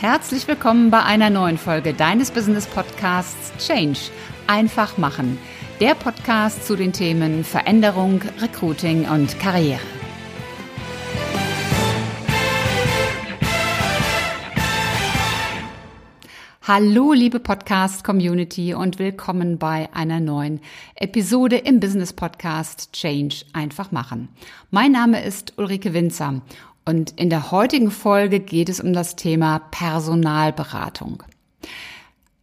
Herzlich willkommen bei einer neuen Folge deines Business Podcasts Change. Einfach machen. Der Podcast zu den Themen Veränderung, Recruiting und Karriere. Hallo, liebe Podcast-Community und willkommen bei einer neuen Episode im Business Podcast Change einfach machen. Mein Name ist Ulrike Winzer und in der heutigen Folge geht es um das Thema Personalberatung.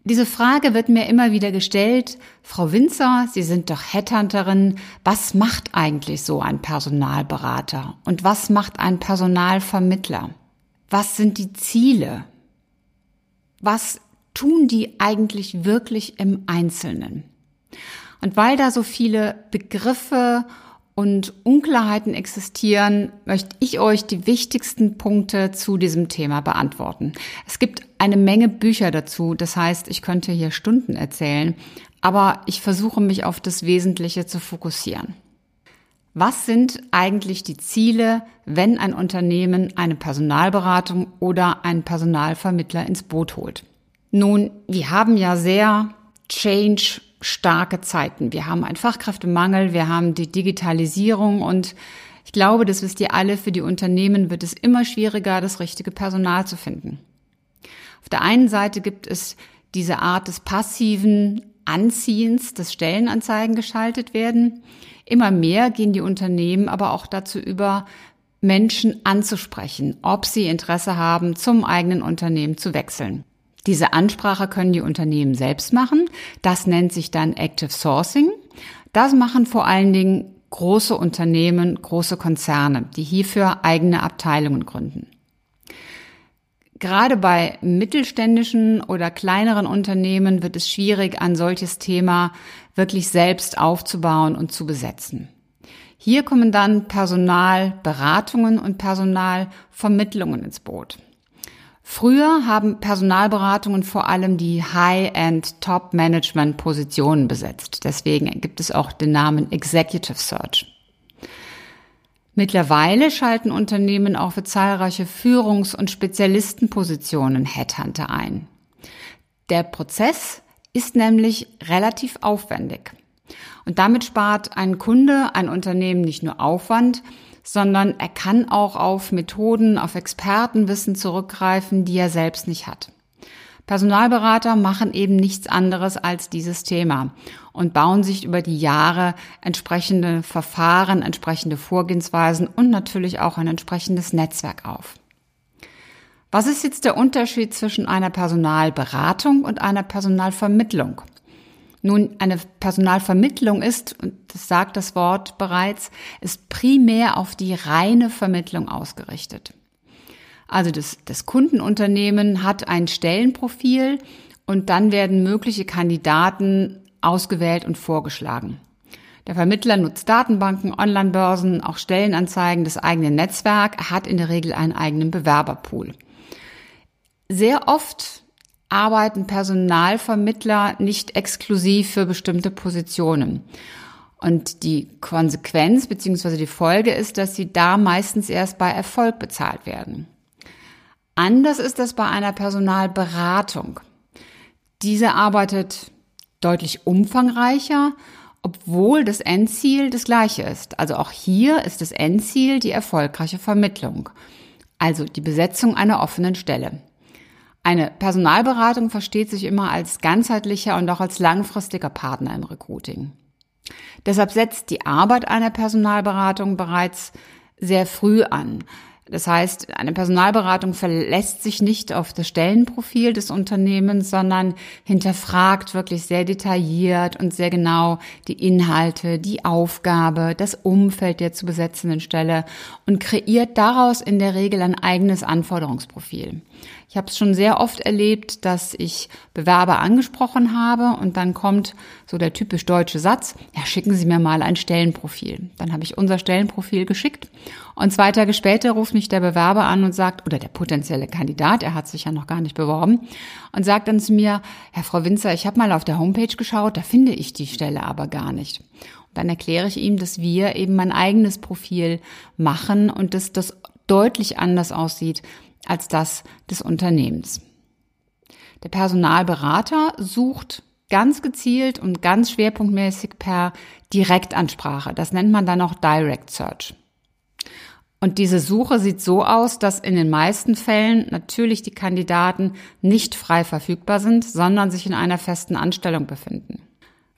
Diese Frage wird mir immer wieder gestellt. Frau Winzer, Sie sind doch Headhunterin. Was macht eigentlich so ein Personalberater? Und was macht ein Personalvermittler? Was sind die Ziele? Was tun die eigentlich wirklich im Einzelnen? Und weil da so viele Begriffe und Unklarheiten existieren, möchte ich euch die wichtigsten Punkte zu diesem Thema beantworten. Es gibt eine Menge Bücher dazu, das heißt, ich könnte hier Stunden erzählen, aber ich versuche mich auf das Wesentliche zu fokussieren. Was sind eigentlich die Ziele, wenn ein Unternehmen eine Personalberatung oder einen Personalvermittler ins Boot holt? Nun, wir haben ja sehr change starke Zeiten. Wir haben einen Fachkräftemangel, wir haben die Digitalisierung und ich glaube, das wisst ihr alle, für die Unternehmen wird es immer schwieriger, das richtige Personal zu finden. Auf der einen Seite gibt es diese Art des passiven Anziehens, dass Stellenanzeigen geschaltet werden. Immer mehr gehen die Unternehmen aber auch dazu über, Menschen anzusprechen, ob sie Interesse haben, zum eigenen Unternehmen zu wechseln. Diese Ansprache können die Unternehmen selbst machen. Das nennt sich dann Active Sourcing. Das machen vor allen Dingen große Unternehmen, große Konzerne, die hierfür eigene Abteilungen gründen. Gerade bei mittelständischen oder kleineren Unternehmen wird es schwierig, ein solches Thema wirklich selbst aufzubauen und zu besetzen. Hier kommen dann Personalberatungen und Personalvermittlungen ins Boot. Früher haben Personalberatungen vor allem die High-End Top-Management-Positionen besetzt. Deswegen gibt es auch den Namen Executive Search. Mittlerweile schalten Unternehmen auch für zahlreiche Führungs- und Spezialistenpositionen Headhunter ein. Der Prozess ist nämlich relativ aufwendig. Und damit spart ein Kunde, ein Unternehmen nicht nur Aufwand, sondern er kann auch auf Methoden, auf Expertenwissen zurückgreifen, die er selbst nicht hat. Personalberater machen eben nichts anderes als dieses Thema und bauen sich über die Jahre entsprechende Verfahren, entsprechende Vorgehensweisen und natürlich auch ein entsprechendes Netzwerk auf. Was ist jetzt der Unterschied zwischen einer Personalberatung und einer Personalvermittlung? Nun, eine Personalvermittlung ist, und das sagt das Wort bereits, ist primär auf die reine Vermittlung ausgerichtet. Also das, das Kundenunternehmen hat ein Stellenprofil und dann werden mögliche Kandidaten ausgewählt und vorgeschlagen. Der Vermittler nutzt Datenbanken, Online-Börsen, auch Stellenanzeigen, das eigene Netzwerk, er hat in der Regel einen eigenen Bewerberpool. Sehr oft arbeiten Personalvermittler nicht exklusiv für bestimmte Positionen. Und die Konsequenz bzw. die Folge ist, dass sie da meistens erst bei Erfolg bezahlt werden. Anders ist das bei einer Personalberatung. Diese arbeitet deutlich umfangreicher, obwohl das Endziel das gleiche ist. Also auch hier ist das Endziel die erfolgreiche Vermittlung, also die Besetzung einer offenen Stelle. Eine Personalberatung versteht sich immer als ganzheitlicher und auch als langfristiger Partner im Recruiting. Deshalb setzt die Arbeit einer Personalberatung bereits sehr früh an. Das heißt, eine Personalberatung verlässt sich nicht auf das Stellenprofil des Unternehmens, sondern hinterfragt wirklich sehr detailliert und sehr genau die Inhalte, die Aufgabe, das Umfeld der zu besetzenden Stelle und kreiert daraus in der Regel ein eigenes Anforderungsprofil. Ich habe es schon sehr oft erlebt, dass ich Bewerber angesprochen habe und dann kommt so der typisch deutsche Satz, ja, schicken Sie mir mal ein Stellenprofil. Dann habe ich unser Stellenprofil geschickt und zwei Tage später ruft mich der Bewerber an und sagt, oder der potenzielle Kandidat, er hat sich ja noch gar nicht beworben, und sagt dann zu mir, Herr Frau Winzer, ich habe mal auf der Homepage geschaut, da finde ich die Stelle aber gar nicht. Und dann erkläre ich ihm, dass wir eben mein eigenes Profil machen und dass das deutlich anders aussieht als das des Unternehmens. Der Personalberater sucht ganz gezielt und ganz schwerpunktmäßig per Direktansprache. Das nennt man dann auch Direct Search. Und diese Suche sieht so aus, dass in den meisten Fällen natürlich die Kandidaten nicht frei verfügbar sind, sondern sich in einer festen Anstellung befinden.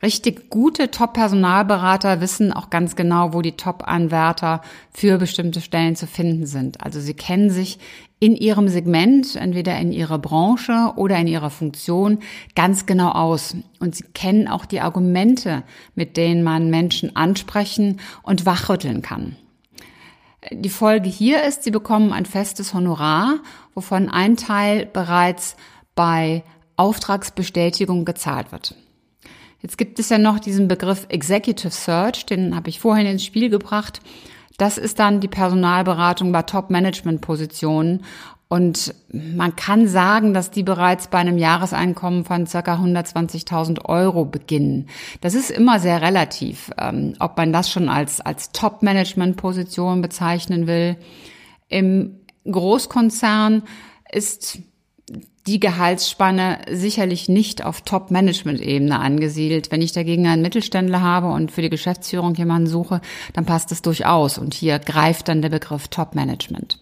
Richtig gute Top-Personalberater wissen auch ganz genau, wo die Top-Anwärter für bestimmte Stellen zu finden sind. Also sie kennen sich in ihrem Segment, entweder in ihrer Branche oder in ihrer Funktion, ganz genau aus. Und sie kennen auch die Argumente, mit denen man Menschen ansprechen und wachrütteln kann. Die Folge hier ist, sie bekommen ein festes Honorar, wovon ein Teil bereits bei Auftragsbestätigung gezahlt wird. Jetzt gibt es ja noch diesen Begriff Executive Search, den habe ich vorhin ins Spiel gebracht. Das ist dann die Personalberatung bei Top-Management-Positionen. Und man kann sagen, dass die bereits bei einem Jahreseinkommen von circa 120.000 Euro beginnen. Das ist immer sehr relativ, ähm, ob man das schon als, als Top-Management-Position bezeichnen will. Im Großkonzern ist die Gehaltsspanne sicherlich nicht auf Top-Management-Ebene angesiedelt. Wenn ich dagegen einen Mittelständler habe und für die Geschäftsführung jemanden suche, dann passt es durchaus. Und hier greift dann der Begriff Top-Management.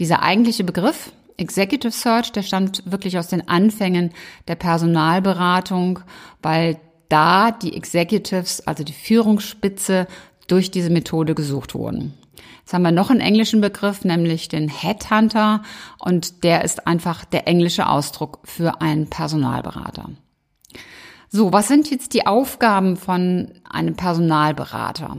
Dieser eigentliche Begriff, Executive Search, der stammt wirklich aus den Anfängen der Personalberatung, weil da die Executives, also die Führungsspitze, durch diese Methode gesucht wurden. Jetzt haben wir noch einen englischen Begriff, nämlich den Headhunter und der ist einfach der englische Ausdruck für einen Personalberater. So, was sind jetzt die Aufgaben von einem Personalberater?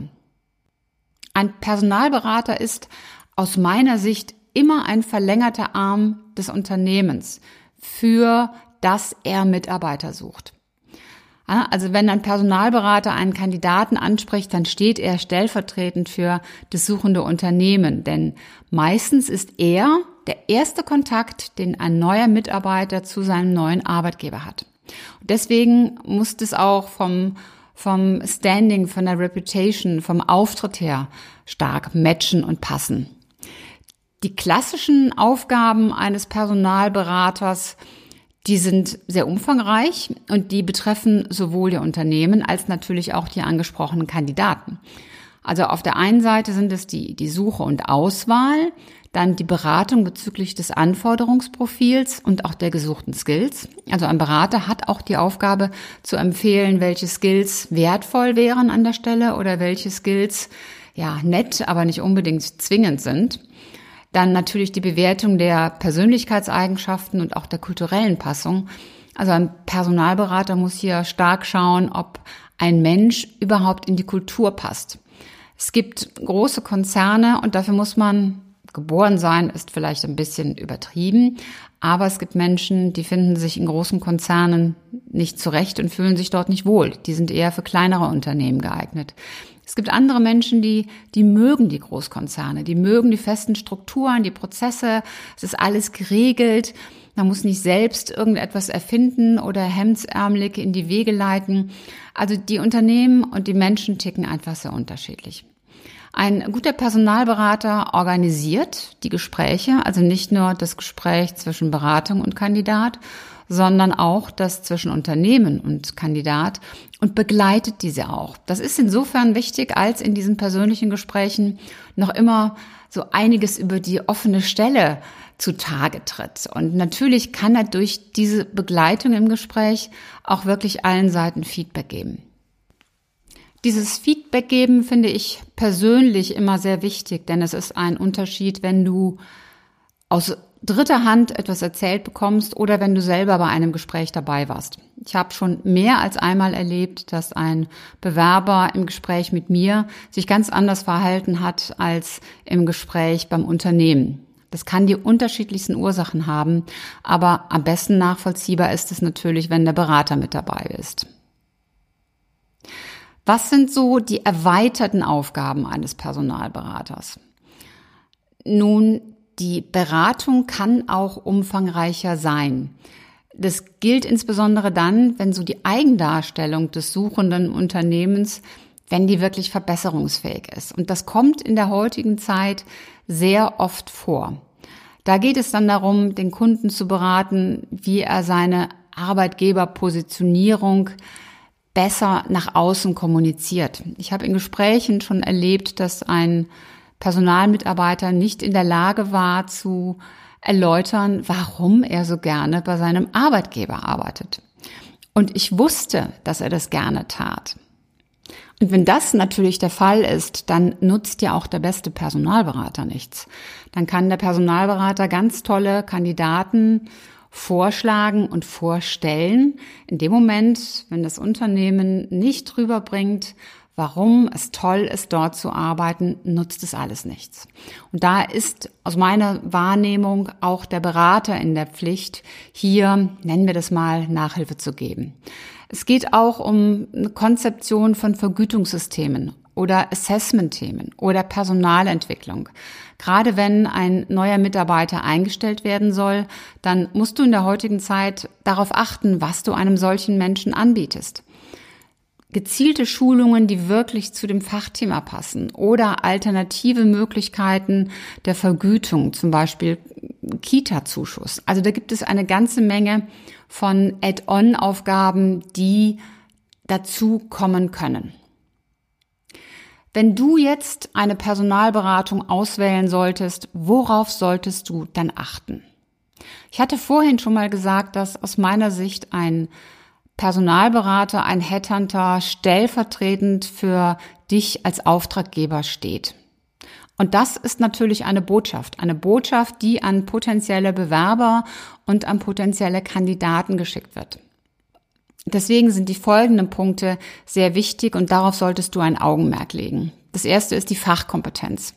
Ein Personalberater ist aus meiner Sicht immer ein verlängerter Arm des Unternehmens, für das er Mitarbeiter sucht. Also wenn ein Personalberater einen Kandidaten anspricht, dann steht er stellvertretend für das suchende Unternehmen, denn meistens ist er der erste Kontakt, den ein neuer Mitarbeiter zu seinem neuen Arbeitgeber hat. deswegen muss es auch vom, vom Standing, von der Reputation, vom Auftritt her stark matchen und passen. Die klassischen Aufgaben eines Personalberaters die sind sehr umfangreich und die betreffen sowohl die Unternehmen als natürlich auch die angesprochenen Kandidaten. Also auf der einen Seite sind es die, die Suche und Auswahl, dann die Beratung bezüglich des Anforderungsprofils und auch der gesuchten Skills. Also ein Berater hat auch die Aufgabe zu empfehlen, welche Skills wertvoll wären an der Stelle oder welche Skills ja nett, aber nicht unbedingt zwingend sind. Dann natürlich die Bewertung der Persönlichkeitseigenschaften und auch der kulturellen Passung. Also ein Personalberater muss hier stark schauen, ob ein Mensch überhaupt in die Kultur passt. Es gibt große Konzerne und dafür muss man geboren sein, ist vielleicht ein bisschen übertrieben. Aber es gibt Menschen, die finden sich in großen Konzernen nicht zurecht und fühlen sich dort nicht wohl. Die sind eher für kleinere Unternehmen geeignet. Es gibt andere Menschen, die, die mögen die Großkonzerne, die mögen die festen Strukturen, die Prozesse. Es ist alles geregelt. Man muss nicht selbst irgendetwas erfinden oder hemdsärmelig in die Wege leiten. Also die Unternehmen und die Menschen ticken einfach sehr unterschiedlich. Ein guter Personalberater organisiert die Gespräche, also nicht nur das Gespräch zwischen Beratung und Kandidat, sondern auch das zwischen Unternehmen und Kandidat und begleitet diese auch. Das ist insofern wichtig, als in diesen persönlichen Gesprächen noch immer so einiges über die offene Stelle zutage tritt. Und natürlich kann er durch diese Begleitung im Gespräch auch wirklich allen Seiten Feedback geben. Dieses Feedback geben finde ich persönlich immer sehr wichtig, denn es ist ein Unterschied, wenn du aus dritter Hand etwas erzählt bekommst oder wenn du selber bei einem Gespräch dabei warst. Ich habe schon mehr als einmal erlebt, dass ein Bewerber im Gespräch mit mir sich ganz anders verhalten hat als im Gespräch beim Unternehmen. Das kann die unterschiedlichsten Ursachen haben, aber am besten nachvollziehbar ist es natürlich, wenn der Berater mit dabei ist. Was sind so die erweiterten Aufgaben eines Personalberaters? Nun, die Beratung kann auch umfangreicher sein. Das gilt insbesondere dann, wenn so die Eigendarstellung des suchenden Unternehmens, wenn die wirklich verbesserungsfähig ist. Und das kommt in der heutigen Zeit sehr oft vor. Da geht es dann darum, den Kunden zu beraten, wie er seine Arbeitgeberpositionierung besser nach außen kommuniziert. Ich habe in Gesprächen schon erlebt, dass ein Personalmitarbeiter nicht in der Lage war zu erläutern, warum er so gerne bei seinem Arbeitgeber arbeitet. Und ich wusste, dass er das gerne tat. Und wenn das natürlich der Fall ist, dann nutzt ja auch der beste Personalberater nichts. Dann kann der Personalberater ganz tolle Kandidaten vorschlagen und vorstellen. In dem Moment, wenn das Unternehmen nicht rüberbringt, warum es toll ist, dort zu arbeiten, nutzt es alles nichts. Und da ist aus meiner Wahrnehmung auch der Berater in der Pflicht, hier, nennen wir das mal, Nachhilfe zu geben. Es geht auch um eine Konzeption von Vergütungssystemen oder Assessment-Themen oder Personalentwicklung. Gerade wenn ein neuer Mitarbeiter eingestellt werden soll, dann musst du in der heutigen Zeit darauf achten, was du einem solchen Menschen anbietest gezielte Schulungen, die wirklich zu dem Fachthema passen oder alternative Möglichkeiten der Vergütung, zum Beispiel Kita-Zuschuss. Also da gibt es eine ganze Menge von Add-on-Aufgaben, die dazu kommen können. Wenn du jetzt eine Personalberatung auswählen solltest, worauf solltest du dann achten? Ich hatte vorhin schon mal gesagt, dass aus meiner Sicht ein Personalberater, ein Headhunter stellvertretend für dich als Auftraggeber steht. Und das ist natürlich eine Botschaft, eine Botschaft, die an potenzielle Bewerber und an potenzielle Kandidaten geschickt wird. Deswegen sind die folgenden Punkte sehr wichtig und darauf solltest du ein Augenmerk legen. Das erste ist die Fachkompetenz.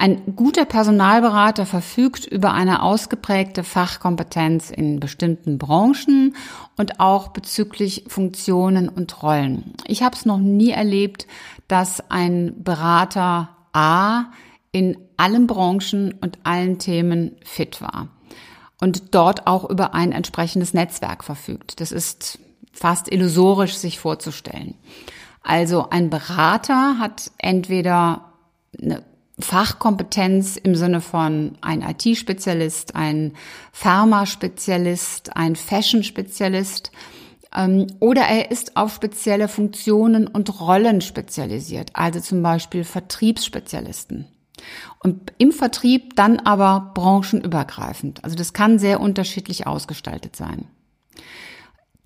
Ein guter Personalberater verfügt über eine ausgeprägte Fachkompetenz in bestimmten Branchen und auch bezüglich Funktionen und Rollen. Ich habe es noch nie erlebt, dass ein Berater A in allen Branchen und allen Themen fit war und dort auch über ein entsprechendes Netzwerk verfügt. Das ist fast illusorisch sich vorzustellen. Also ein Berater hat entweder eine Fachkompetenz im Sinne von ein IT-Spezialist, ein Pharma-Spezialist, ein Fashion-Spezialist ähm, oder er ist auf spezielle Funktionen und Rollen spezialisiert, also zum Beispiel Vertriebsspezialisten. Und im Vertrieb dann aber branchenübergreifend. Also das kann sehr unterschiedlich ausgestaltet sein.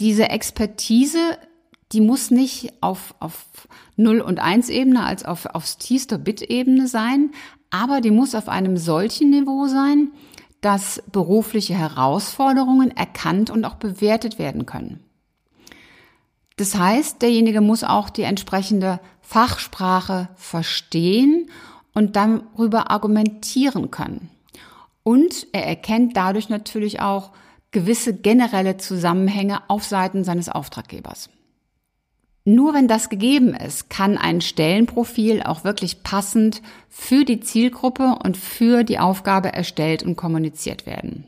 Diese Expertise die muss nicht auf, auf 0 und 1 Ebene als auf, aufs tiefste Bit-Ebene sein, aber die muss auf einem solchen Niveau sein, dass berufliche Herausforderungen erkannt und auch bewertet werden können. Das heißt, derjenige muss auch die entsprechende Fachsprache verstehen und darüber argumentieren können. Und er erkennt dadurch natürlich auch gewisse generelle Zusammenhänge auf Seiten seines Auftraggebers. Nur wenn das gegeben ist, kann ein Stellenprofil auch wirklich passend für die Zielgruppe und für die Aufgabe erstellt und kommuniziert werden.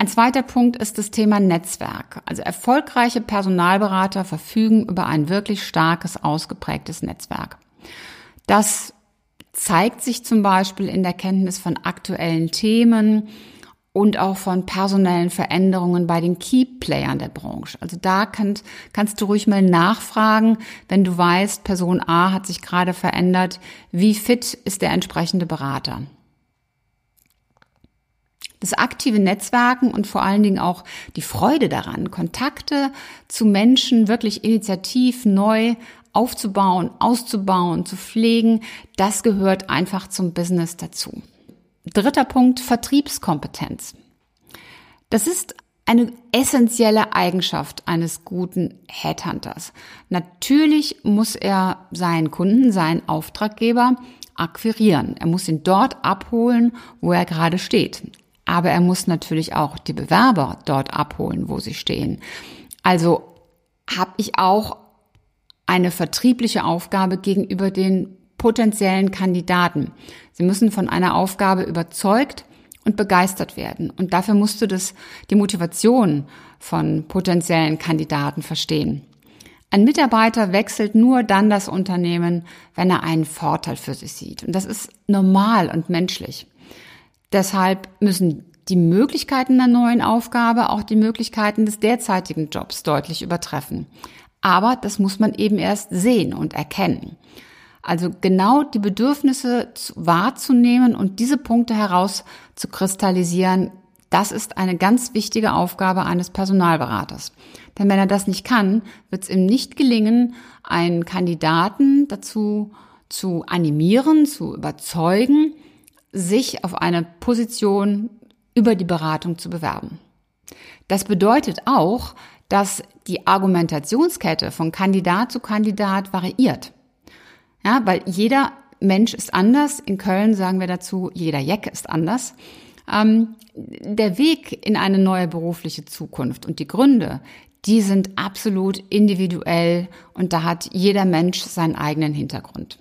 Ein zweiter Punkt ist das Thema Netzwerk. Also erfolgreiche Personalberater verfügen über ein wirklich starkes, ausgeprägtes Netzwerk. Das zeigt sich zum Beispiel in der Kenntnis von aktuellen Themen, und auch von personellen Veränderungen bei den Key-Playern der Branche. Also da kannst, kannst du ruhig mal nachfragen, wenn du weißt, Person A hat sich gerade verändert, wie fit ist der entsprechende Berater. Das aktive Netzwerken und vor allen Dingen auch die Freude daran, Kontakte zu Menschen wirklich initiativ neu aufzubauen, auszubauen, zu pflegen, das gehört einfach zum Business dazu. Dritter Punkt, Vertriebskompetenz. Das ist eine essentielle Eigenschaft eines guten Headhunters. Natürlich muss er seinen Kunden, seinen Auftraggeber akquirieren. Er muss ihn dort abholen, wo er gerade steht. Aber er muss natürlich auch die Bewerber dort abholen, wo sie stehen. Also habe ich auch eine vertriebliche Aufgabe gegenüber den potenziellen Kandidaten. Sie müssen von einer Aufgabe überzeugt und begeistert werden. Und dafür musst du das, die Motivation von potenziellen Kandidaten verstehen. Ein Mitarbeiter wechselt nur dann das Unternehmen, wenn er einen Vorteil für sich sieht. Und das ist normal und menschlich. Deshalb müssen die Möglichkeiten der neuen Aufgabe auch die Möglichkeiten des derzeitigen Jobs deutlich übertreffen. Aber das muss man eben erst sehen und erkennen. Also genau die Bedürfnisse wahrzunehmen und diese Punkte heraus zu kristallisieren, das ist eine ganz wichtige Aufgabe eines Personalberaters. Denn wenn er das nicht kann, wird es ihm nicht gelingen, einen Kandidaten dazu zu animieren, zu überzeugen, sich auf eine Position über die Beratung zu bewerben. Das bedeutet auch, dass die Argumentationskette von Kandidat zu Kandidat variiert. Ja, weil jeder Mensch ist anders. In Köln sagen wir dazu, jeder Jeck ist anders. Ähm, der Weg in eine neue berufliche Zukunft und die Gründe, die sind absolut individuell und da hat jeder Mensch seinen eigenen Hintergrund.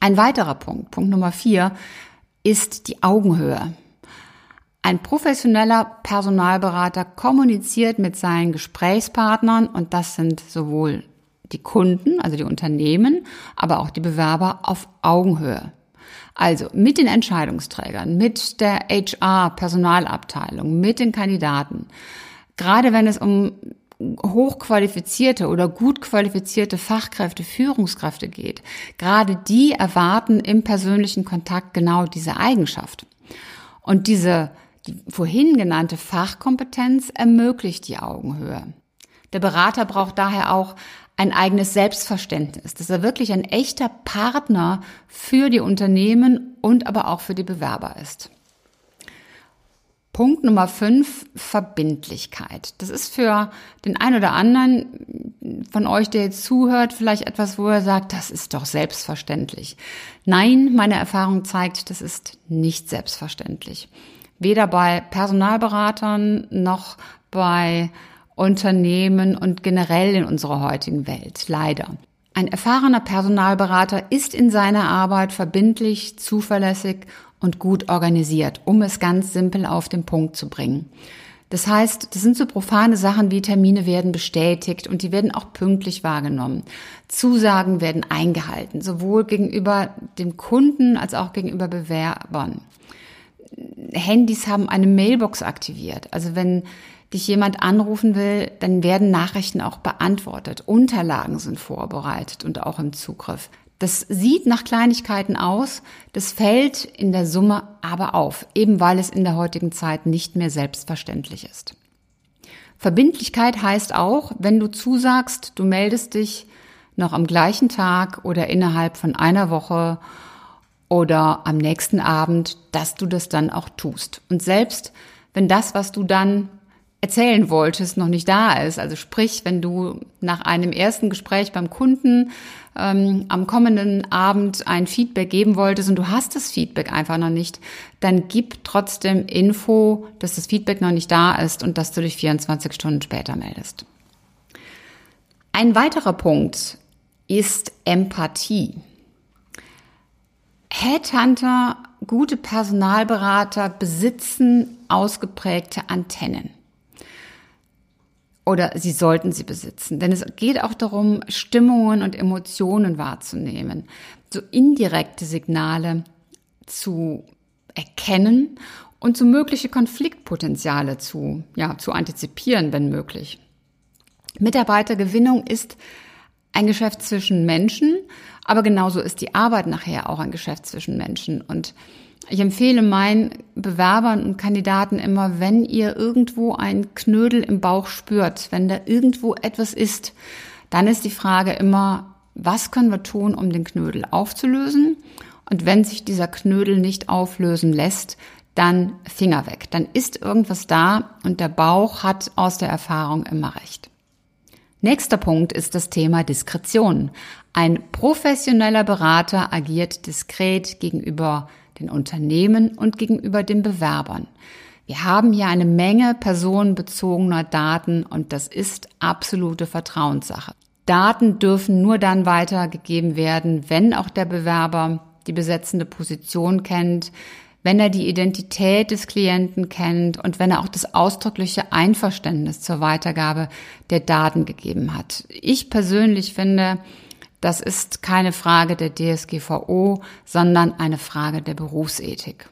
Ein weiterer Punkt, Punkt Nummer vier, ist die Augenhöhe. Ein professioneller Personalberater kommuniziert mit seinen Gesprächspartnern und das sind sowohl die Kunden, also die Unternehmen, aber auch die Bewerber auf Augenhöhe. Also mit den Entscheidungsträgern, mit der HR-Personalabteilung, mit den Kandidaten. Gerade wenn es um hochqualifizierte oder gut qualifizierte Fachkräfte, Führungskräfte geht, gerade die erwarten im persönlichen Kontakt genau diese Eigenschaft. Und diese die vorhin genannte Fachkompetenz ermöglicht die Augenhöhe. Der Berater braucht daher auch ein eigenes Selbstverständnis, dass er wirklich ein echter Partner für die Unternehmen und aber auch für die Bewerber ist. Punkt Nummer fünf, Verbindlichkeit. Das ist für den einen oder anderen von euch, der jetzt zuhört, vielleicht etwas, wo er sagt, das ist doch selbstverständlich. Nein, meine Erfahrung zeigt, das ist nicht selbstverständlich. Weder bei Personalberatern noch bei Unternehmen und generell in unserer heutigen Welt, leider. Ein erfahrener Personalberater ist in seiner Arbeit verbindlich, zuverlässig und gut organisiert, um es ganz simpel auf den Punkt zu bringen. Das heißt, das sind so profane Sachen wie Termine werden bestätigt und die werden auch pünktlich wahrgenommen. Zusagen werden eingehalten, sowohl gegenüber dem Kunden als auch gegenüber Bewerbern. Handys haben eine Mailbox aktiviert. Also wenn dich jemand anrufen will, dann werden Nachrichten auch beantwortet. Unterlagen sind vorbereitet und auch im Zugriff. Das sieht nach Kleinigkeiten aus, das fällt in der Summe aber auf, eben weil es in der heutigen Zeit nicht mehr selbstverständlich ist. Verbindlichkeit heißt auch, wenn du zusagst, du meldest dich noch am gleichen Tag oder innerhalb von einer Woche oder am nächsten Abend, dass du das dann auch tust. Und selbst wenn das, was du dann erzählen wolltest, noch nicht da ist. Also sprich, wenn du nach einem ersten Gespräch beim Kunden ähm, am kommenden Abend ein Feedback geben wolltest und du hast das Feedback einfach noch nicht, dann gib trotzdem Info, dass das Feedback noch nicht da ist und dass du dich 24 Stunden später meldest. Ein weiterer Punkt ist Empathie. Headhunter, gute Personalberater besitzen ausgeprägte Antennen. Oder sie sollten sie besitzen. Denn es geht auch darum, Stimmungen und Emotionen wahrzunehmen. So indirekte Signale zu erkennen und so mögliche Konfliktpotenziale zu, ja, zu antizipieren, wenn möglich. Mitarbeitergewinnung ist ein Geschäft zwischen Menschen, aber genauso ist die Arbeit nachher auch ein Geschäft zwischen Menschen. Und ich empfehle meinen Bewerbern und Kandidaten immer, wenn ihr irgendwo einen Knödel im Bauch spürt, wenn da irgendwo etwas ist, dann ist die Frage immer, was können wir tun, um den Knödel aufzulösen? Und wenn sich dieser Knödel nicht auflösen lässt, dann Finger weg. Dann ist irgendwas da und der Bauch hat aus der Erfahrung immer recht. Nächster Punkt ist das Thema Diskretion. Ein professioneller Berater agiert diskret gegenüber den Unternehmen und gegenüber den Bewerbern. Wir haben hier eine Menge personenbezogener Daten und das ist absolute Vertrauenssache. Daten dürfen nur dann weitergegeben werden, wenn auch der Bewerber die besetzende Position kennt, wenn er die Identität des Klienten kennt und wenn er auch das ausdrückliche Einverständnis zur Weitergabe der Daten gegeben hat. Ich persönlich finde, das ist keine Frage der DSGVO, sondern eine Frage der Berufsethik.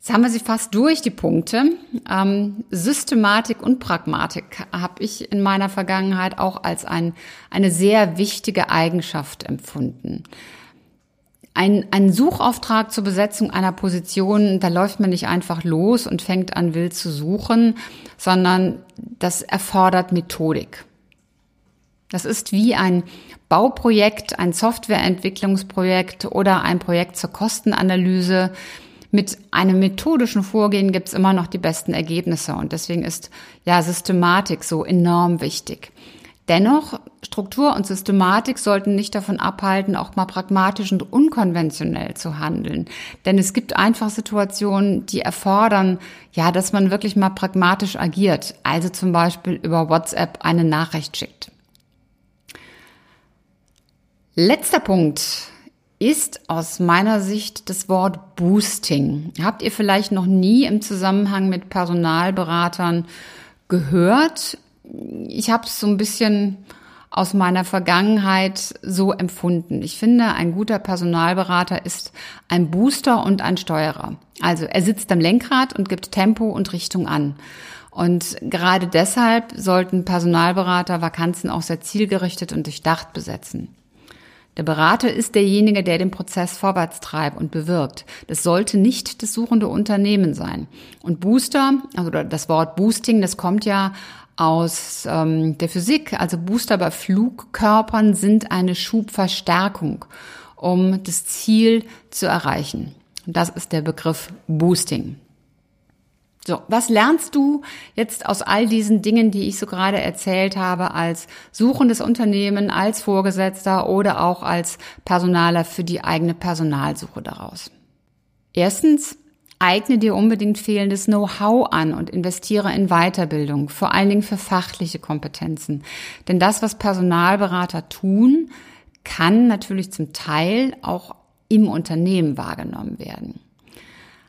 Jetzt haben wir sie fast durch, die Punkte. Ähm, Systematik und Pragmatik habe ich in meiner Vergangenheit auch als ein, eine sehr wichtige Eigenschaft empfunden. Ein, ein Suchauftrag zur Besetzung einer Position, da läuft man nicht einfach los und fängt an, wild zu suchen, sondern das erfordert Methodik. Das ist wie ein Bauprojekt, ein Softwareentwicklungsprojekt oder ein Projekt zur Kostenanalyse. Mit einem methodischen Vorgehen gibt es immer noch die besten Ergebnisse und deswegen ist ja Systematik so enorm wichtig. Dennoch, Struktur und Systematik sollten nicht davon abhalten, auch mal pragmatisch und unkonventionell zu handeln. Denn es gibt einfach Situationen, die erfordern, ja, dass man wirklich mal pragmatisch agiert. Also zum Beispiel über WhatsApp eine Nachricht schickt. Letzter Punkt ist aus meiner Sicht das Wort Boosting. Habt ihr vielleicht noch nie im Zusammenhang mit Personalberatern gehört? Ich habe es so ein bisschen aus meiner Vergangenheit so empfunden. Ich finde, ein guter Personalberater ist ein Booster und ein Steuerer. Also er sitzt am Lenkrad und gibt Tempo und Richtung an. Und gerade deshalb sollten Personalberater Vakanzen auch sehr zielgerichtet und durchdacht besetzen. Der Berater ist derjenige, der den Prozess vorwärts treibt und bewirkt. Das sollte nicht das suchende Unternehmen sein. Und Booster, also das Wort Boosting, das kommt ja aus ähm, der Physik. Also Booster bei Flugkörpern sind eine Schubverstärkung, um das Ziel zu erreichen. Das ist der Begriff Boosting. So, was lernst du jetzt aus all diesen Dingen, die ich so gerade erzählt habe, als suchendes Unternehmen, als Vorgesetzter oder auch als Personaler für die eigene Personalsuche daraus? Erstens, eigne dir unbedingt fehlendes Know-how an und investiere in Weiterbildung, vor allen Dingen für fachliche Kompetenzen. Denn das, was Personalberater tun, kann natürlich zum Teil auch im Unternehmen wahrgenommen werden.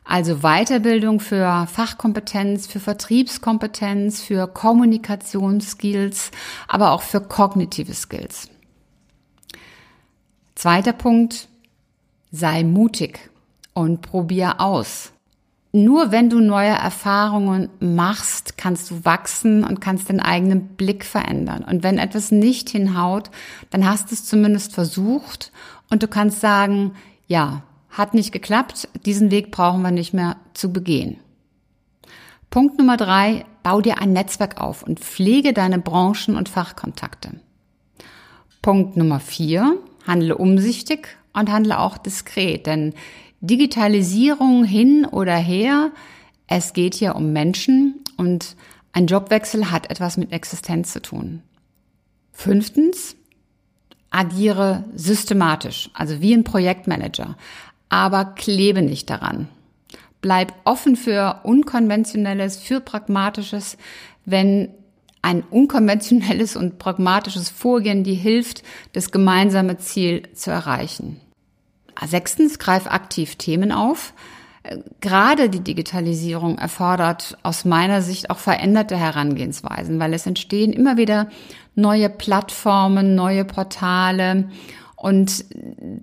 Also Weiterbildung für Fachkompetenz, für Vertriebskompetenz, für Kommunikationsskills, aber auch für kognitive Skills. Zweiter Punkt, sei mutig und probier aus. Nur wenn du neue Erfahrungen machst, kannst du wachsen und kannst den eigenen Blick verändern. Und wenn etwas nicht hinhaut, dann hast du es zumindest versucht und du kannst sagen, ja, hat nicht geklappt, diesen Weg brauchen wir nicht mehr zu begehen. Punkt Nummer drei, bau dir ein Netzwerk auf und pflege deine Branchen- und Fachkontakte. Punkt Nummer vier, handle umsichtig und handle auch diskret, denn Digitalisierung hin oder her, es geht hier um Menschen und ein Jobwechsel hat etwas mit Existenz zu tun. Fünftens, agiere systematisch, also wie ein Projektmanager aber klebe nicht daran. Bleib offen für Unkonventionelles, für Pragmatisches, wenn ein unkonventionelles und pragmatisches Vorgehen dir hilft, das gemeinsame Ziel zu erreichen. Sechstens, greif aktiv Themen auf. Gerade die Digitalisierung erfordert aus meiner Sicht auch veränderte Herangehensweisen, weil es entstehen immer wieder neue Plattformen, neue Portale und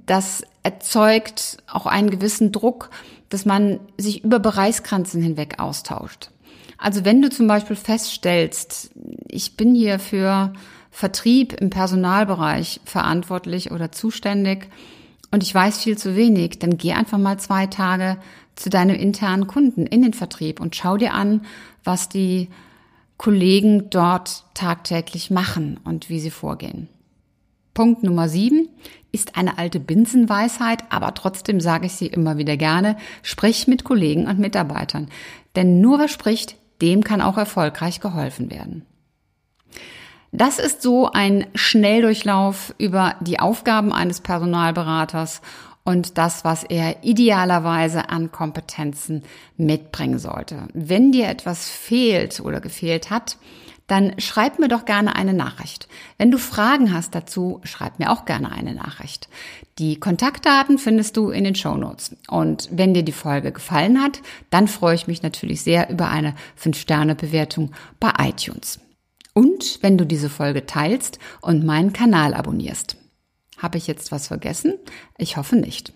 das erzeugt auch einen gewissen Druck, dass man sich über Bereichsgrenzen hinweg austauscht. Also wenn du zum Beispiel feststellst, ich bin hier für Vertrieb im Personalbereich verantwortlich oder zuständig und ich weiß viel zu wenig, dann geh einfach mal zwei Tage zu deinem internen Kunden in den Vertrieb und schau dir an, was die Kollegen dort tagtäglich machen und wie sie vorgehen. Punkt Nummer sieben ist eine alte Binsenweisheit, aber trotzdem sage ich sie immer wieder gerne. Sprich mit Kollegen und Mitarbeitern. Denn nur wer spricht, dem kann auch erfolgreich geholfen werden. Das ist so ein Schnelldurchlauf über die Aufgaben eines Personalberaters und das, was er idealerweise an Kompetenzen mitbringen sollte. Wenn dir etwas fehlt oder gefehlt hat, dann schreib mir doch gerne eine Nachricht. Wenn du Fragen hast dazu, schreib mir auch gerne eine Nachricht. Die Kontaktdaten findest du in den Show Notes. Und wenn dir die Folge gefallen hat, dann freue ich mich natürlich sehr über eine 5-Sterne-Bewertung bei iTunes. Und wenn du diese Folge teilst und meinen Kanal abonnierst. Habe ich jetzt was vergessen? Ich hoffe nicht.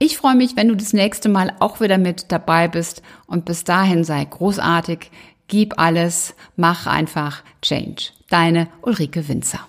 Ich freue mich, wenn du das nächste Mal auch wieder mit dabei bist und bis dahin sei großartig, gib alles, mach einfach Change. Deine Ulrike Winzer.